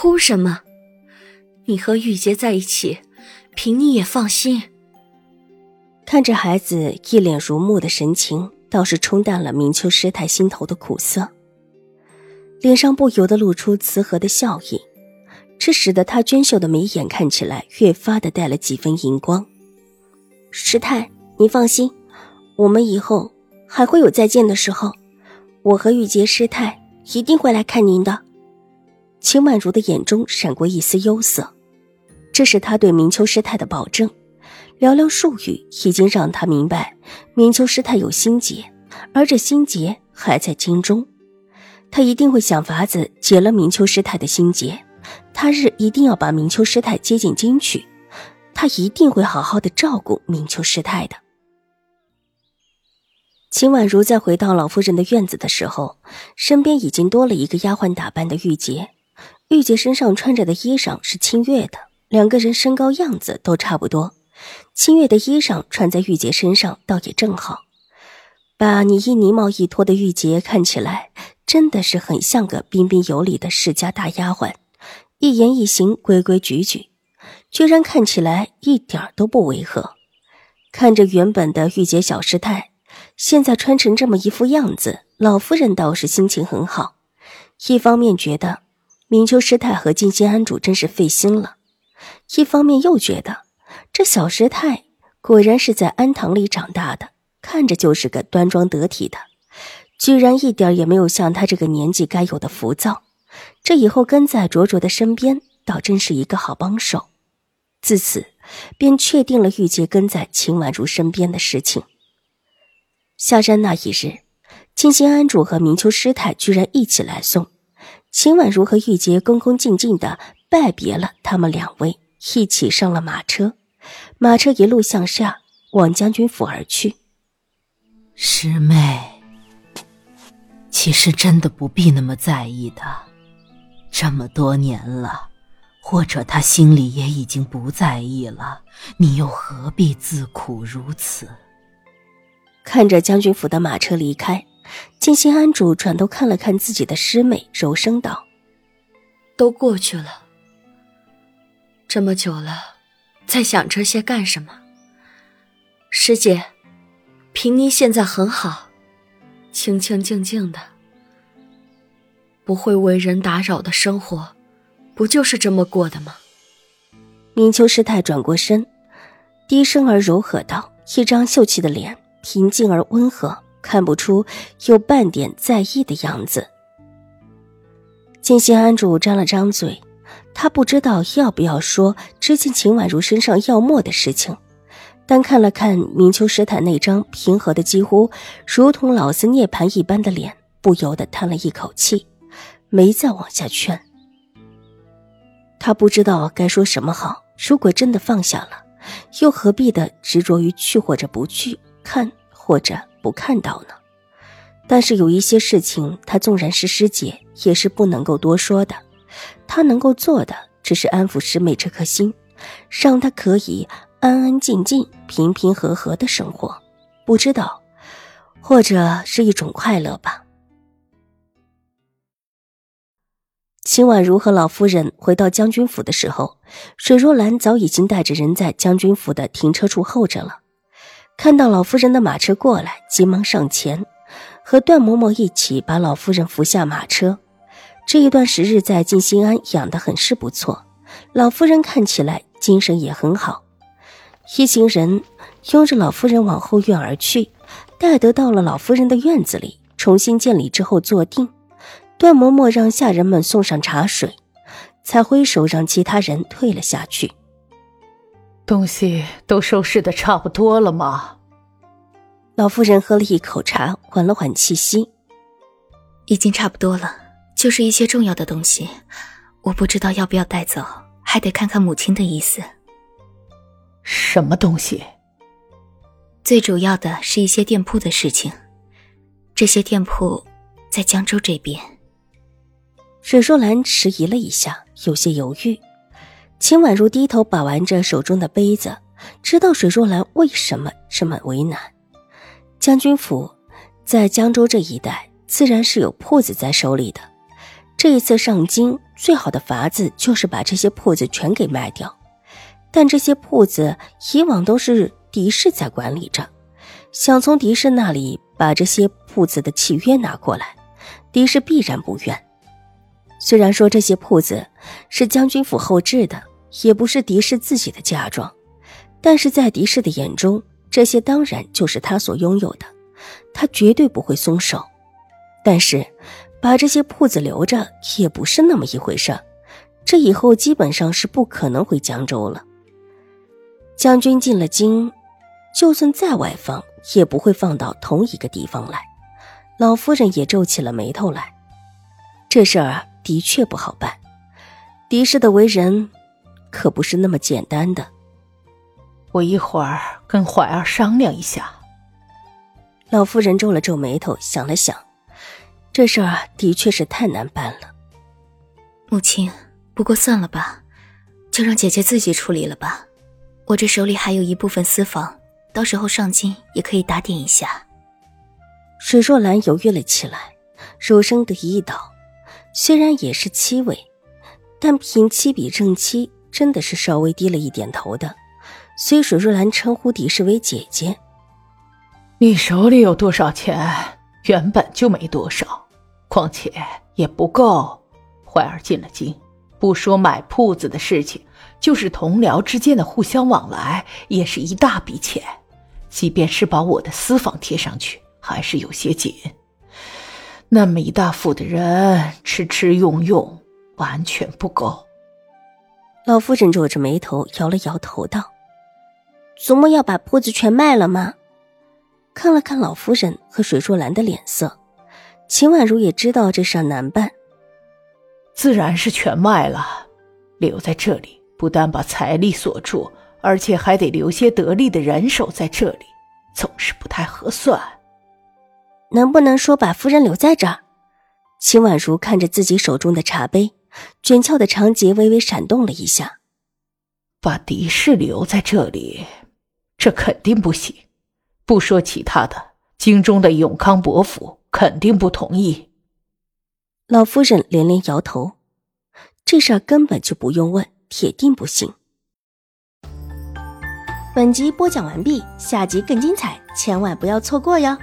哭什么？你和玉洁在一起，凭你也放心。看着孩子一脸如沐的神情，倒是冲淡了明秋师太心头的苦涩，脸上不由得露出慈和的笑意。这使得他娟秀的眉眼看起来越发的带了几分荧光。师太，您放心，我们以后还会有再见的时候，我和玉洁师太一定会来看您的。秦婉如的眼中闪过一丝忧色，这是他对明秋师太的保证。寥寥数语已经让他明白，明秋师太有心结，而这心结还在京中，他一定会想法子解了明秋师太的心结。他日一定要把明秋师太接进京去，他一定会好好的照顾明秋师太的。秦婉如在回到老夫人的院子的时候，身边已经多了一个丫鬟打扮的玉洁。玉洁身上穿着的衣裳是清月的，两个人身高样子都差不多。清月的衣裳穿在玉洁身上倒也正好，把你衣呢帽一脱的玉洁看起来真的是很像个彬彬有礼的世家大丫鬟。一言一行规规矩矩，居然看起来一点都不违和。看着原本的玉洁小师太，现在穿成这么一副样子，老夫人倒是心情很好。一方面觉得明秋师太和静心庵主真是费心了，一方面又觉得这小师太果然是在庵堂里长大的，看着就是个端庄得体的，居然一点也没有像她这个年纪该有的浮躁。这以后跟在卓卓的身边，倒真是一个好帮手。自此，便确定了玉洁跟在秦婉如身边的事情。下山那一日，静心庵主和明秋师太居然一起来送秦婉如和玉洁，恭恭敬敬的拜别了他们两位，一起上了马车。马车一路向下，往将军府而去。师妹，其实真的不必那么在意的。这么多年了，或者他心里也已经不在意了，你又何必自苦如此？看着将军府的马车离开，静心安主转头看了看自己的师妹，柔声道：“都过去了，这么久了，在想这些干什么？师姐，平妮现在很好，清清静静的。”不会为人打扰的生活，不就是这么过的吗？明秋师太转过身，低声而柔和道：“一张秀气的脸，平静而温和，看不出有半点在意的样子。”金心安主张了张嘴，他不知道要不要说之前秦婉如身上药沫的事情，但看了看明秋师太那张平和的几乎如同老子涅槃一般的脸，不由得叹了一口气。没再往下劝，他不知道该说什么好。如果真的放下了，又何必的执着于去或者不去，看或者不看到呢？但是有一些事情，他纵然是师姐，也是不能够多说的。他能够做的，只是安抚师妹这颗心，让她可以安安静静、平平和和的生活。不知道，或者是一种快乐吧。秦婉如和老夫人回到将军府的时候，水若兰早已经带着人在将军府的停车处候着了。看到老夫人的马车过来，急忙上前，和段嬷嬷一起把老夫人扶下马车。这一段时日在静心庵养的很是不错，老夫人看起来精神也很好。一行人拥着老夫人往后院而去，待得到了老夫人的院子里，重新见礼之后坐定。段嬷嬷让下人们送上茶水，才挥手让其他人退了下去。东西都收拾的差不多了吗？老夫人喝了一口茶，缓了缓气息，已经差不多了，就是一些重要的东西，我不知道要不要带走，还得看看母亲的意思。什么东西？最主要的是一些店铺的事情，这些店铺在江州这边。沈若兰迟疑了一下，有些犹豫。秦婉如低头把玩着手中的杯子，知道水若兰为什么这么为难。将军府在江州这一带，自然是有铺子在手里的。这一次上京，最好的法子就是把这些铺子全给卖掉。但这些铺子以往都是狄氏在管理着，想从狄氏那里把这些铺子的契约拿过来，狄氏必然不愿。虽然说这些铺子是将军府后置的，也不是狄氏自己的嫁妆，但是在狄氏的眼中，这些当然就是他所拥有的，他绝对不会松手。但是，把这些铺子留着也不是那么一回事这以后基本上是不可能回江州了。将军进了京，就算再外放，也不会放到同一个地方来。老夫人也皱起了眉头来，这事儿。的确不好办，狄氏的为人可不是那么简单的。我一会儿跟怀儿商量一下。老夫人皱了皱眉头，想了想，这事儿的确是太难办了。母亲，不过算了吧，就让姐姐自己处理了吧。我这手里还有一部分私房，到时候上京也可以打点一下。水若兰犹豫了起来，柔声的一道。虽然也是七位，但平妻比正妻真的是稍微低了一点头的。虽水若兰称呼狄氏为姐姐。你手里有多少钱？原本就没多少，况且也不够。怀儿进了京，不说买铺子的事情，就是同僚之间的互相往来，也是一大笔钱。即便是把我的私房贴上去，还是有些紧。那么一大府的人吃吃用用，完全不够。老夫人皱着眉头摇了摇头道：“祖母要把铺子全卖了吗？”看了看老夫人和水若兰的脸色，秦婉如也知道这事难办。自然是全卖了，留在这里不但把财力锁住，而且还得留些得力的人手在这里，总是不太合算。能不能说把夫人留在这儿？秦婉如看着自己手中的茶杯，卷翘的长睫微微闪动了一下。把狄氏留在这里，这肯定不行。不说其他的，京中的永康伯府肯定不同意。老夫人连连摇头，这事儿根本就不用问，铁定不行。本集播讲完毕，下集更精彩，千万不要错过哟。